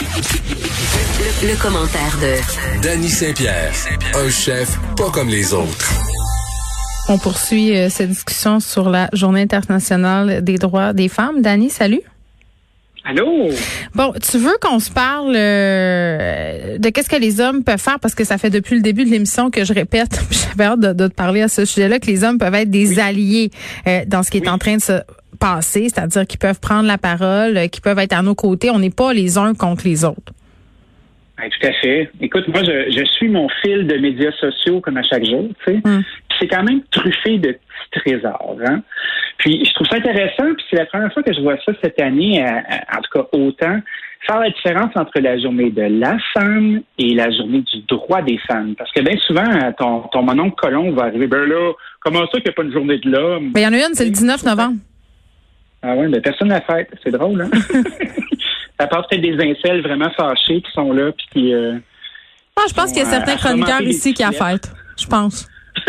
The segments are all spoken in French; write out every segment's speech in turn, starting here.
Le, commentaire de Danny Saint-Pierre, un chef pas comme les autres. On poursuit euh, cette discussion sur la Journée internationale des droits des femmes. Danny, salut. Allô? Bon, tu veux qu'on se parle euh, de qu'est-ce que les hommes peuvent faire? Parce que ça fait depuis le début de l'émission que je répète, j'avais hâte de, te parler à ce sujet-là, que les hommes peuvent être des alliés euh, dans ce qui est en train de se passer, c'est-à-dire qu'ils peuvent prendre la parole, euh, qu'ils peuvent être à nos côtés. On n'est pas les uns contre les autres. tout à fait. Écoute, moi, je, suis mon fil de médias sociaux comme à chaque jour, tu sais. Hum. C'est quand même truffé de petits trésors, hein. Puis je trouve ça intéressant, puis c'est la première fois que je vois ça cette année, en tout cas autant, faire la différence entre la journée de la femme et la journée du droit des femmes. Parce que bien souvent, ton, ton mononcle colon va arriver, ben là, comment ça qu'il n'y a pas de journée de l'homme? Ben, il y en a une, c'est le 19 novembre. Ah oui, mais personne n'a fait. C'est drôle, hein? ça part peut-être des incels vraiment fâchés qui sont là, puis qui... Euh, ah, je pense qu'il y a certains chroniqueurs ici qui a fait. Je pense.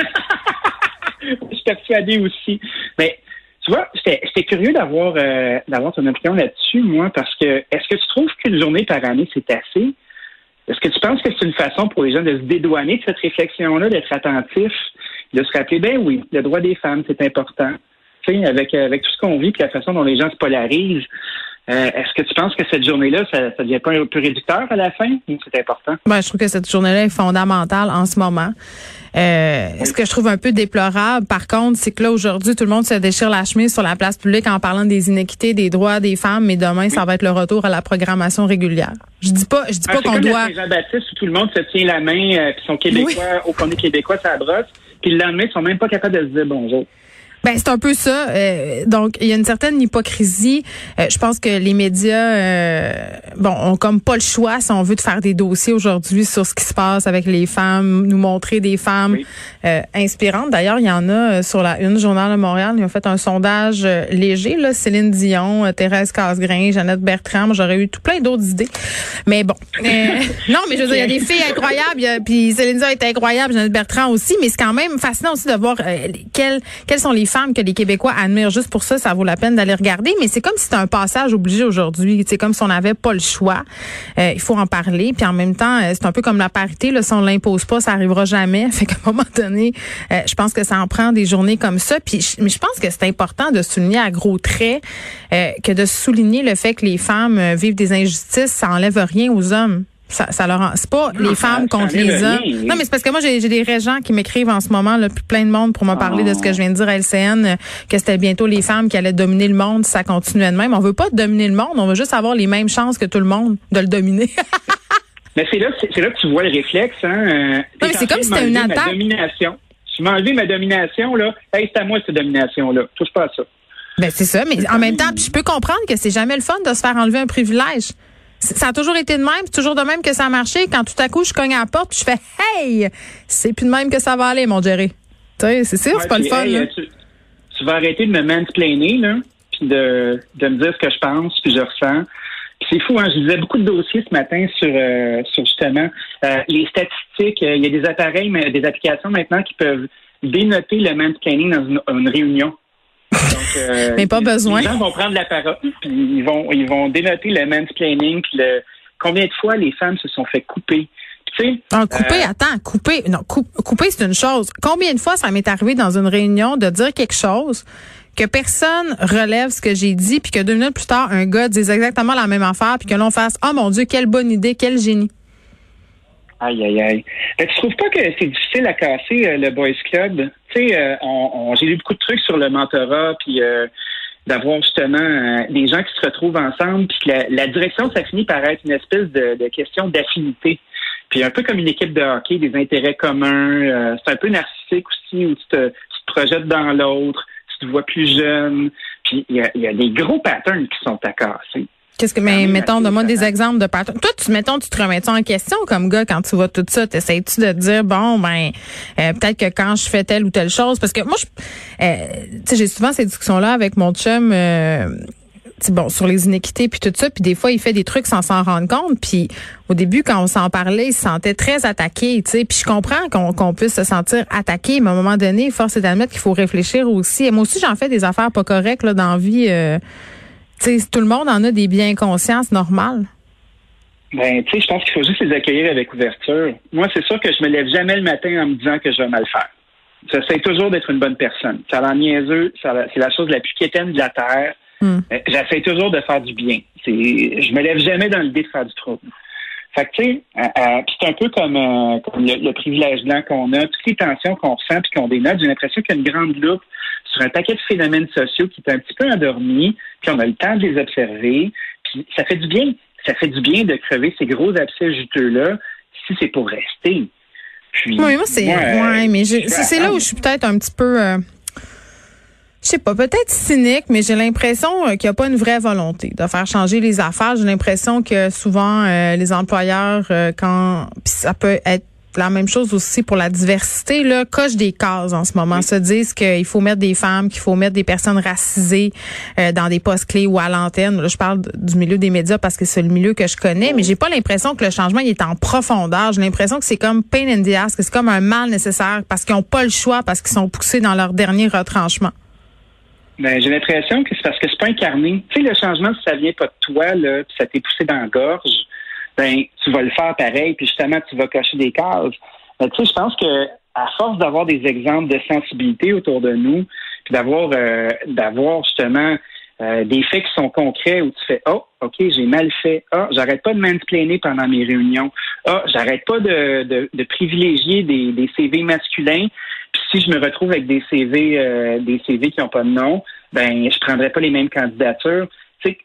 je suis persuadée aussi. Mais tu vois, c'était curieux d'avoir euh, d'avoir ton opinion là-dessus, moi, parce que est-ce que tu trouves qu'une journée par année, c'est assez? Est-ce que tu penses que c'est une façon pour les gens de se dédouaner de cette réflexion-là, d'être attentif, de se rappeler, ben oui, le droit des femmes, c'est important. Sais, avec, avec tout ce qu'on vit, puis la façon dont les gens se polarisent, euh, est-ce que tu penses que cette journée-là, ça, ça devient pas un peu réducteur à la fin c'est important? Ben, je trouve que cette journée-là est fondamentale en ce moment. Euh, Ce que je trouve un peu déplorable, par contre, c'est que là, aujourd'hui, tout le monde se déchire la chemise sur la place publique en parlant des inéquités, des droits des femmes, mais demain, ça va être le retour à la programmation régulière. Je dis pas, je dis pas qu'on doit. Jean-Baptiste où tout le monde se tient la main, euh, puis sont québécois, au est québécois, ça brosse, puis le lendemain, ils sont même pas capables de se dire bonjour. Ben c'est un peu ça. Euh, donc il y a une certaine hypocrisie. Euh, je pense que les médias, euh, bon, ont comme pas le choix si on veut de faire des dossiers aujourd'hui sur ce qui se passe avec les femmes, nous montrer des femmes inspirantes. D'ailleurs, il y en a sur la une journal de Montréal. Ils ont fait un sondage léger. Là, Céline Dion, Thérèse Casgrain, Jeannette Bertrand. J'aurais eu tout plein d'autres idées. Mais bon, non, mais je veux dire, il y a des filles incroyables. Puis Céline Dion est incroyable, Jeannette Bertrand aussi. Mais c'est quand même fascinant aussi de voir quelles quelles sont les que les Québécois admirent. Juste pour ça, ça vaut la peine d'aller regarder. Mais c'est comme si c'était un passage obligé aujourd'hui. C'est comme si on n'avait pas le choix. Euh, il faut en parler. Puis en même temps, euh, c'est un peu comme la parité. Là, si on l'impose pas, ça arrivera jamais. Fait qu'à un moment donné, euh, je pense que ça en prend des journées comme ça. Puis, mais je pense que c'est important de souligner à gros traits que de souligner le fait que les femmes vivent des injustices, ça enlève rien aux hommes. Ça, ça leur c'est pas les femmes contre les hommes. Non, mais c'est parce que moi j'ai des régents qui m'écrivent en ce moment là, puis plein de monde pour me parler de ce que je viens de dire à LCN, euh, que c'était bientôt les femmes qui allaient dominer le monde si ça continuait de même. On veut pas dominer le monde, on veut juste avoir les mêmes chances que tout le monde de le dominer. mais c'est là, c'est là que tu vois le réflexe, hein. Euh, non, mais c'est comme si c'était une attaque. Domination. Tu m'as enlevé ma domination là. Hey, c'est à moi cette domination là. Touche pas à ça. Ben c'est ça, mais en même temps, je peux comprendre que c'est jamais le fun de se faire enlever un privilège. Ça a toujours été de même, c'est toujours de même que ça a marché. Quand tout à coup, je cogne à la porte, je fais Hey! C'est plus de même que ça va aller, mon Jerry. Tu sais, c'est sûr, c'est pas le fun. tu, vas arrêter de me mansplainer, là, puis de, de me dire ce que je pense, puis je ressens. C'est fou, hein? Je disais beaucoup de dossiers ce matin sur, euh, sur justement euh, les statistiques. Il y a des appareils, des applications maintenant qui peuvent dénoter le mansplaining dans une, une réunion. Euh, mais pas besoin. Les gens vont prendre la parole, puis ils vont, ils vont dénoter le mansplaining, puis le, combien de fois les femmes se sont fait couper? Tu sais, ah, couper, euh, attends, couper, non, couper, c'est une chose. Combien de fois ça m'est arrivé dans une réunion de dire quelque chose que personne relève ce que j'ai dit, puis que deux minutes plus tard, un gars dise exactement la même affaire, puis que l'on fasse, oh mon Dieu, quelle bonne idée, quel génie. Aïe, aïe, aïe. Tu tu trouves pas que c'est difficile à casser euh, le Boys Club? Tu sais, euh, j'ai lu beaucoup de trucs sur le mentorat, puis euh, d'avoir justement des gens qui se retrouvent ensemble, puis que la, direction, ça finit par être une espèce de, question d'affinité. Puis un peu comme une équipe de hockey, des intérêts communs. c'est un peu narcissique aussi, où tu te, projettes dans l'autre, tu te vois plus jeune. Puis il y a des gros patterns qui sont à casser. Qu'est-ce que, mais mettons, donne-moi des exemples de patrons. Toi, tu, mettons, tu te remets en question comme gars quand tu vois tout ça? T'essayes-tu de te dire, bon, ben, euh, peut-être que quand je fais telle ou telle chose, parce que moi, je, euh, tu sais, j'ai souvent ces discussions-là avec mon chum, euh, bon, sur les inéquités puis tout ça, puis des fois il fait des trucs sans s'en rendre compte, puis au début quand on s'en parlait, il se sentait très attaqué, tu sais, puis je comprends qu'on puisse se sentir attaqué, mais à un moment donné, force est d'admettre qu'il faut réfléchir aussi. Et moi aussi j'en fais des affaires pas correctes là dans la vie. Euh, tout le monde en a des biens consciences normales. Ben, tu sais, je pense qu'il faut juste les accueillir avec ouverture. Moi, c'est sûr que je me lève jamais le matin en me disant que je vais mal faire. J'essaie toujours d'être une bonne personne. Ça a niaiseux, c'est la chose la plus quétaine de la terre. Hmm. Euh, j'essaie toujours de faire du bien. C'est, je me lève jamais dans l'idée de faire du trouble. Fait que, tu sais, euh, euh, c'est un peu comme, le, privilège blanc qu'on a, toutes les tensions qu'on ressent puis qu'on dénote. J'ai l'impression qu'il y a une grande loupe sur un paquet de phénomènes sociaux qui est un petit peu endormis, puis on a le temps de les observer, puis ça fait du bien. Ça fait du bien de crever ces gros abcès juteux-là si c'est pour rester. Puis, oui, moi, c'est, ouais, mais c'est là où je suis peut-être un petit peu, je sais pas, peut-être cynique, mais j'ai l'impression euh, qu'il n'y a pas une vraie volonté de faire changer les affaires. J'ai l'impression que souvent euh, les employeurs, euh, quand ça peut être la même chose aussi pour la diversité, là, coche des cases en ce moment. Se disent qu'il faut mettre des femmes, qu'il faut mettre des personnes racisées dans des postes clés ou à l'antenne. Là, je parle du milieu des médias parce que c'est le milieu que je connais, mais j'ai pas l'impression que le changement il est en profondeur. J'ai l'impression que c'est comme pain in the ass, que c'est comme un mal nécessaire parce qu'ils n'ont pas le choix, parce qu'ils sont poussés dans leur dernier retranchement. Ben, j'ai l'impression que c'est parce que c'est pas incarné. Tu sais, le changement, si ça vient pas de toi, là, puis ça t'est poussé dans la gorge, ben, tu vas le faire pareil, puis justement, tu vas cocher des cases. Ben, tu sais, je pense que à force d'avoir des exemples de sensibilité autour de nous, puis d'avoir euh, d'avoir justement euh, des faits qui sont concrets où tu fais Oh, OK, j'ai mal fait. Ah, j'arrête pas de mansplainer pendant mes réunions. Ah, j'arrête pas de, de, de privilégier des, des CV masculins puis si je me retrouve avec des CV, euh, des CV qui n'ont pas de nom, ben je prendrai pas les mêmes candidatures.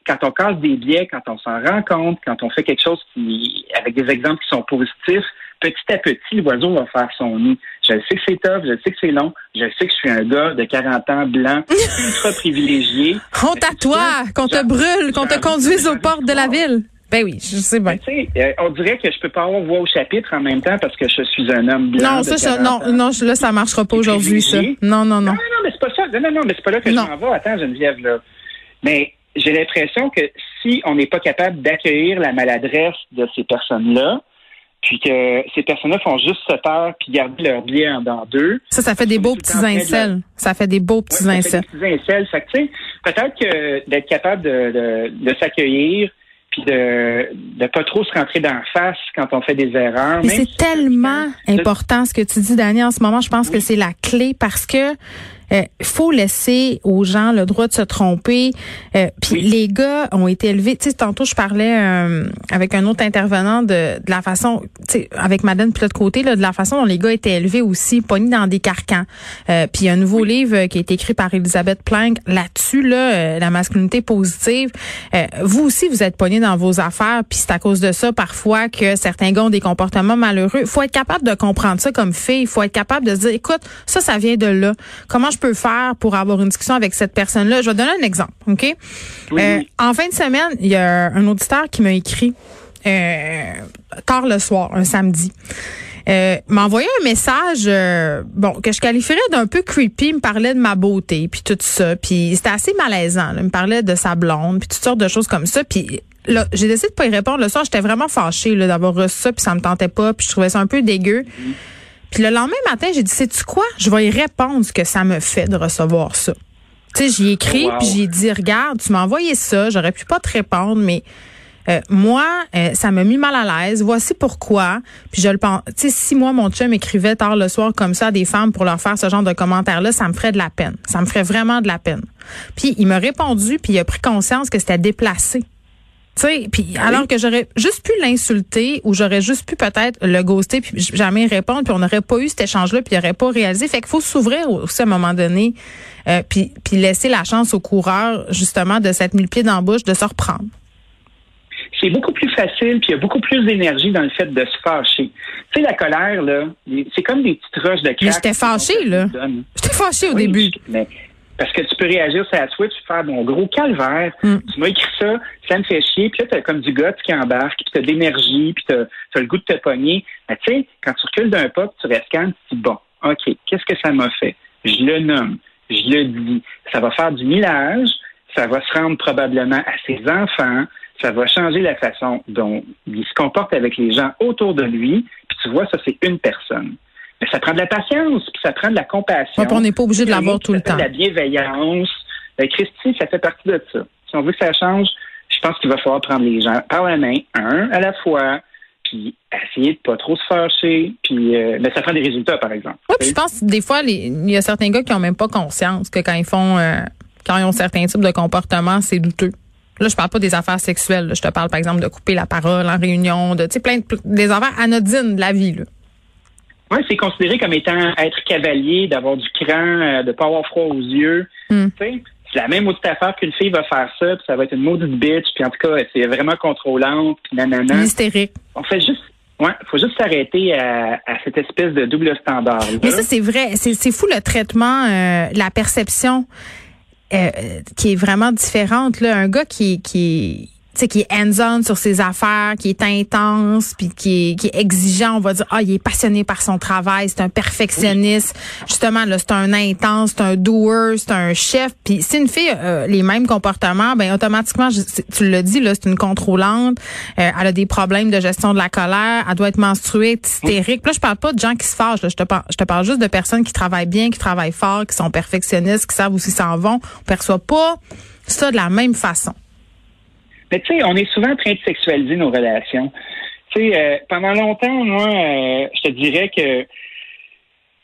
Quand on casse des biais, quand on s'en rend compte, quand on fait quelque chose qui, avec des exemples qui sont positifs, petit à petit, l'oiseau va faire son nid. Je sais que c'est tough, je sais que c'est long, je sais que je suis un gars de 40 ans, blanc, ultra privilégié. Honte à toi, qu'on te brûle, qu'on te conduise aux portes de la ville. Ben oui, je sais bien. Euh, on dirait que je peux pas avoir voix au chapitre en même temps parce que je suis un homme blanc. Non, ça, ça non, non, là, ça marchera pas aujourd'hui, ça. Non, non, non. Non, non, mais c'est pas ça. Non, non, non, mais c'est pas là que je m'en vais. Attends, Geneviève, là. Mais j'ai l'impression que si on n'est pas capable d'accueillir la maladresse de ces personnes-là, puis que ces personnes-là font juste se taire puis garder leur biais en dans deux. Ça, ça fait des beaux petits incels. Ça fait des beaux petits incels. Ça fait des petits incels. Fait que, peut-être que d'être capable de, de, de s'accueillir, puis de ne pas trop se rentrer dans la face quand on fait des erreurs. Mais c'est tellement important ce que tu dis, Dani, en ce moment. Je pense que c'est la clé parce que euh, faut laisser aux gens le droit de se tromper. Euh, puis les gars ont été élevés. Tu sais, tantôt je parlais euh, avec un autre intervenant de, de la façon, tu sais, avec Madeleine puis l'autre côté, là, de la façon dont les gars étaient élevés aussi, pognés dans des carcans. puis il y a un nouveau livre qui a été écrit par Elisabeth Plank là-dessus, là, la masculinité positive. vous aussi, vous êtes pognés dans vos affaires, puis c'est à cause de ça parfois que certains gars ont des comportements malheureux. Il faut être capable de comprendre ça comme. Il faut être capable de se dire, écoute, ça, ça vient de là. Comment je peux faire pour avoir une discussion avec cette personne-là? Je vais donner un exemple, OK? Euh, en fin de semaine, il y a un auditeur qui m'a écrit euh, tard le soir, un samedi. Euh, m'a envoyé un message euh, bon que je qualifierais d'un peu creepy, il me parlait de ma beauté puis tout ça, puis c'était assez malaisant, il me parlait de sa blonde puis toutes sortes de choses comme ça, puis là, j'ai décidé de pas y répondre le soir, j'étais vraiment fâchée d'avoir reçu ça puis ça me tentait pas, puis je trouvais ça un peu dégueu. Puis le lendemain matin, j'ai dit, sais-tu quoi? Je vais y répondre ce que ça me fait de recevoir ça. Tu sais, j'y ai écrit, puis j'ai dit, regarde, tu m'as envoyé ça, j'aurais pu pas te répondre, mais euh, moi, euh, ça m'a mis mal à l'aise. Voici pourquoi. Puis je le pense. Tu sais, si moi mon chum écrivait tard le soir comme ça à des femmes pour leur faire ce genre de commentaires-là, ça me ferait de la peine. Ça me ferait vraiment de la peine. Puis il m'a répondu, puis il a pris conscience que c'était déplacé puis ah alors que j'aurais juste pu l'insulter ou j'aurais juste pu peut-être le ghoster puis jamais répondre puis on n'aurait pas eu cet échange-là puis il aurait pas réalisé. Fait qu'il faut s'ouvrir aussi à un moment donné euh, puis puis laisser la chance au coureur justement de cette mille pieds d'embauche de se reprendre. C'est beaucoup plus facile puis il y a beaucoup plus d'énergie dans le fait de se fâcher. Tu sais la colère là, c'est comme des petites roches de. Mais j'étais fâchée là. J'étais fâchée au début. Mais Parce que tu peux réagir sur la Twitch, faire mon gros calvaire. Mm. Tu m'as écrit ça, ça me fait chier. Puis là, t'as comme du gars qui embarque, puis t'as de l'énergie, puis t'as as le goût de te pogner. Mais tu sais, quand tu recules d'un pas, tu restes calme, tu dis, bon, OK, qu'est-ce que ça m'a fait? Je le nomme, je le dis. Ça va faire du millage, ça va se rendre probablement à ses enfants, ça va changer la façon dont il se comporte avec les gens autour de lui. Puis tu vois, ça, c'est une personne. Mais ça prend de la patience, puis ça prend de la compassion. on n'est pas obligé de l'avoir tout le temps. De la bienveillance. Ben, Christy, ça fait partie de ça. Si on veut que ça change, je pense qu'il va falloir prendre les gens par la main, un à la fois, puis essayer de pas trop se fâcher, puis euh, ben, ça prend des résultats, par exemple. Oui, puis je pense que des fois, il y a certains gars qui ont même pas conscience que quand ils font, euh, quand ils ont certains types de comportements, c'est douteux. Là, je parle pas des affaires sexuelles. Je te parle, par exemple, de couper la parole en réunion, de, tu sais, plein de, des affaires anodines de la vie, là. Oui, c'est considéré comme étant être cavalier, d'avoir du cran, euh, de pas avoir froid aux yeux. Hmm. C'est la même maudite affaire qu'une fille va faire ça, puis ça va être une maudite bitch, puis en tout cas, c'est vraiment contrôlante, puis nanana. Hystérique. On fait juste Ouais, faut juste s'arrêter à, cette espèce de double standard. -là. Mais ça, c'est vrai. C'est fou le traitement, euh, la perception euh, qui est vraiment différente. Là. Un gars qui, qui qui est hands-on sur ses affaires, qui est intense, puis qui est, qui est exigeant, on va dire, ah, il est passionné par son travail, c'est un perfectionniste. Justement, là, c'est un intense, c'est un doer, c'est un chef. Puis si une fille a les mêmes comportements, ben automatiquement, tu le dis, là, c'est une contrôlante. Euh, elle a des problèmes de gestion de la colère. Elle doit être menstruée, hystérique. Là, je parle pas de gens qui se fâchent. Là, je te parle, je te parle juste de personnes qui travaillent bien, qui travaillent fort, qui sont perfectionnistes, qui savent où ils s'en vont. On perçoit pas ça de la même façon. Mais tu sais, on est souvent en train de sexualiser nos relations. Tu sais, euh, pendant longtemps, moi, euh, je te dirais que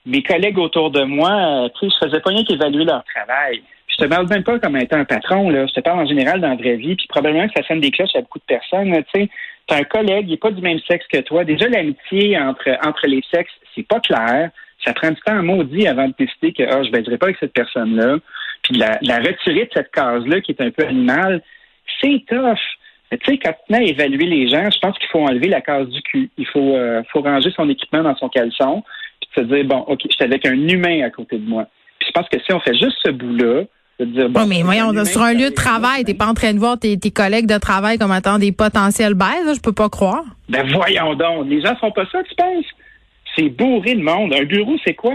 mes collègues autour de moi, euh, tu sais, je faisais pas rien qu'évaluer leur travail. je te parle même pas comme étant un patron, là. Je te parle en général dans la vraie vie, puis probablement que ça sonne des cloches à beaucoup de personnes. Tu sais, t'as un collègue, il n'est pas du même sexe que toi. Déjà, l'amitié entre entre les sexes, c'est pas clair. Ça prend du temps à maudit avant de décider que ah, je baiserai pas avec cette personne-là. Puis la, la retirer de cette case-là qui est un peu animale, c'est tough. Tu sais, quand tu mets à évaluer les gens, je pense qu'il faut enlever la case du cul. Il faut, euh, faut ranger son équipement dans son caleçon, puis se dire, bon, OK, je suis avec un humain à côté de moi. Puis je pense que si on fait juste ce bout-là, de dire, bon, mais voyons, sur un lieu de travail, t'es pas en train de voir tes, tes collègues de travail comme étant des potentiels baises, je peux pas croire. Ben voyons donc, les gens font pas ça, tu penses? C'est bourré de monde. Un bureau, c'est quoi?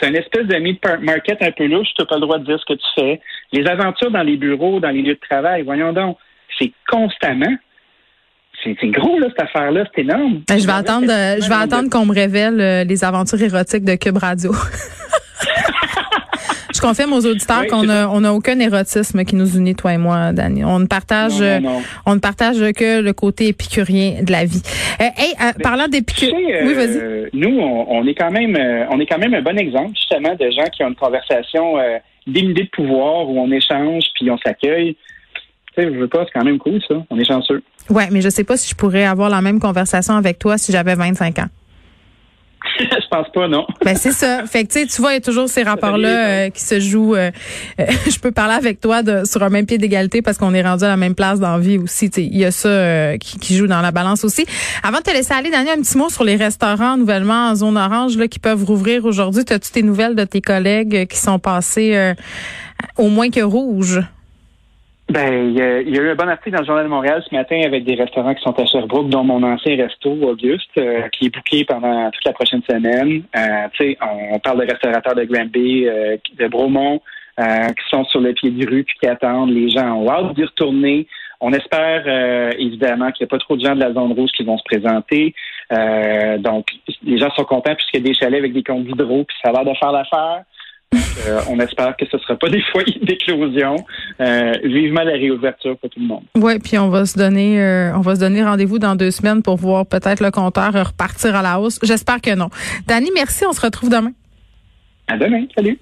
C'est une espèce de meat market un peu louche. Tu n'as pas le droit de dire ce que tu fais. Les aventures dans les bureaux, dans les lieux de travail, voyons donc, c'est constamment. C'est gros, là, cette affaire-là. C'est énorme. Ben, je vais attendre, je vais attendre qu'on me révèle euh, les aventures érotiques de Cube Radio. Je confirme aux auditeurs qu'on n'a on a aucun érotisme qui nous unit, toi et moi, Dani. On ne partage, on ne partage que le côté épicurien de la vie. Euh, hey, euh, parlant d'épicurien, oui, vas-y. Euh, nous, on, est quand même, on est quand même un bon exemple, justement, de gens qui ont une conversation dénudée de pouvoir où on échange puis on s'accueille. Tu sais, je veux pas, c'est quand même cool, ça. On est chanceux. Ouais, mais je sais pas si je pourrais avoir la même conversation avec toi si j'avais 25 ans. je pense pas, non. Ben c'est ça. Fait que tu vois, il y a toujours ces rapports-là euh, qui se jouent. Euh, euh, je peux parler avec toi de, sur un même pied d'égalité parce qu'on est rendu à la même place dans la vie aussi. Il y a ça qui, qui, joue dans la balance aussi. Avant de te laisser aller, Daniel, un petit mot sur les restaurants nouvellement en zone orange là, qui peuvent rouvrir aujourd'hui. As-tu tes nouvelles de tes collègues qui sont passés au moins que rouge? Ben, il y, a, eu un bon article dans le Journal de Montréal ce matin avec des restaurants qui sont à Sherbrooke, dont mon ancien resto, Auguste, euh, qui est booké pendant toute la prochaine semaine. Euh, tu sais, on, parle de restaurateurs de Granby, euh, de Bromont, qui sont sur le pied du rue puis qui attendent. Les gens ont hâte d'y retourner. On espère évidemment qu'il n'y a pas trop de gens de la zone rouge qui vont se présenter. donc, les gens sont contents puisqu'il y a des chalets avec des comptes d'hydro, puis ça a de faire l'affaire. Euh, on espère que ce ne sera pas des foyers d'éclosion. Euh, vivement la réouverture pour tout le monde. Oui, puis on va se donner euh, on va se donner rendez-vous dans deux semaines pour voir peut-être le compteur repartir à la hausse. J'espère que non. Dani, merci. On se retrouve demain. À demain. Salut.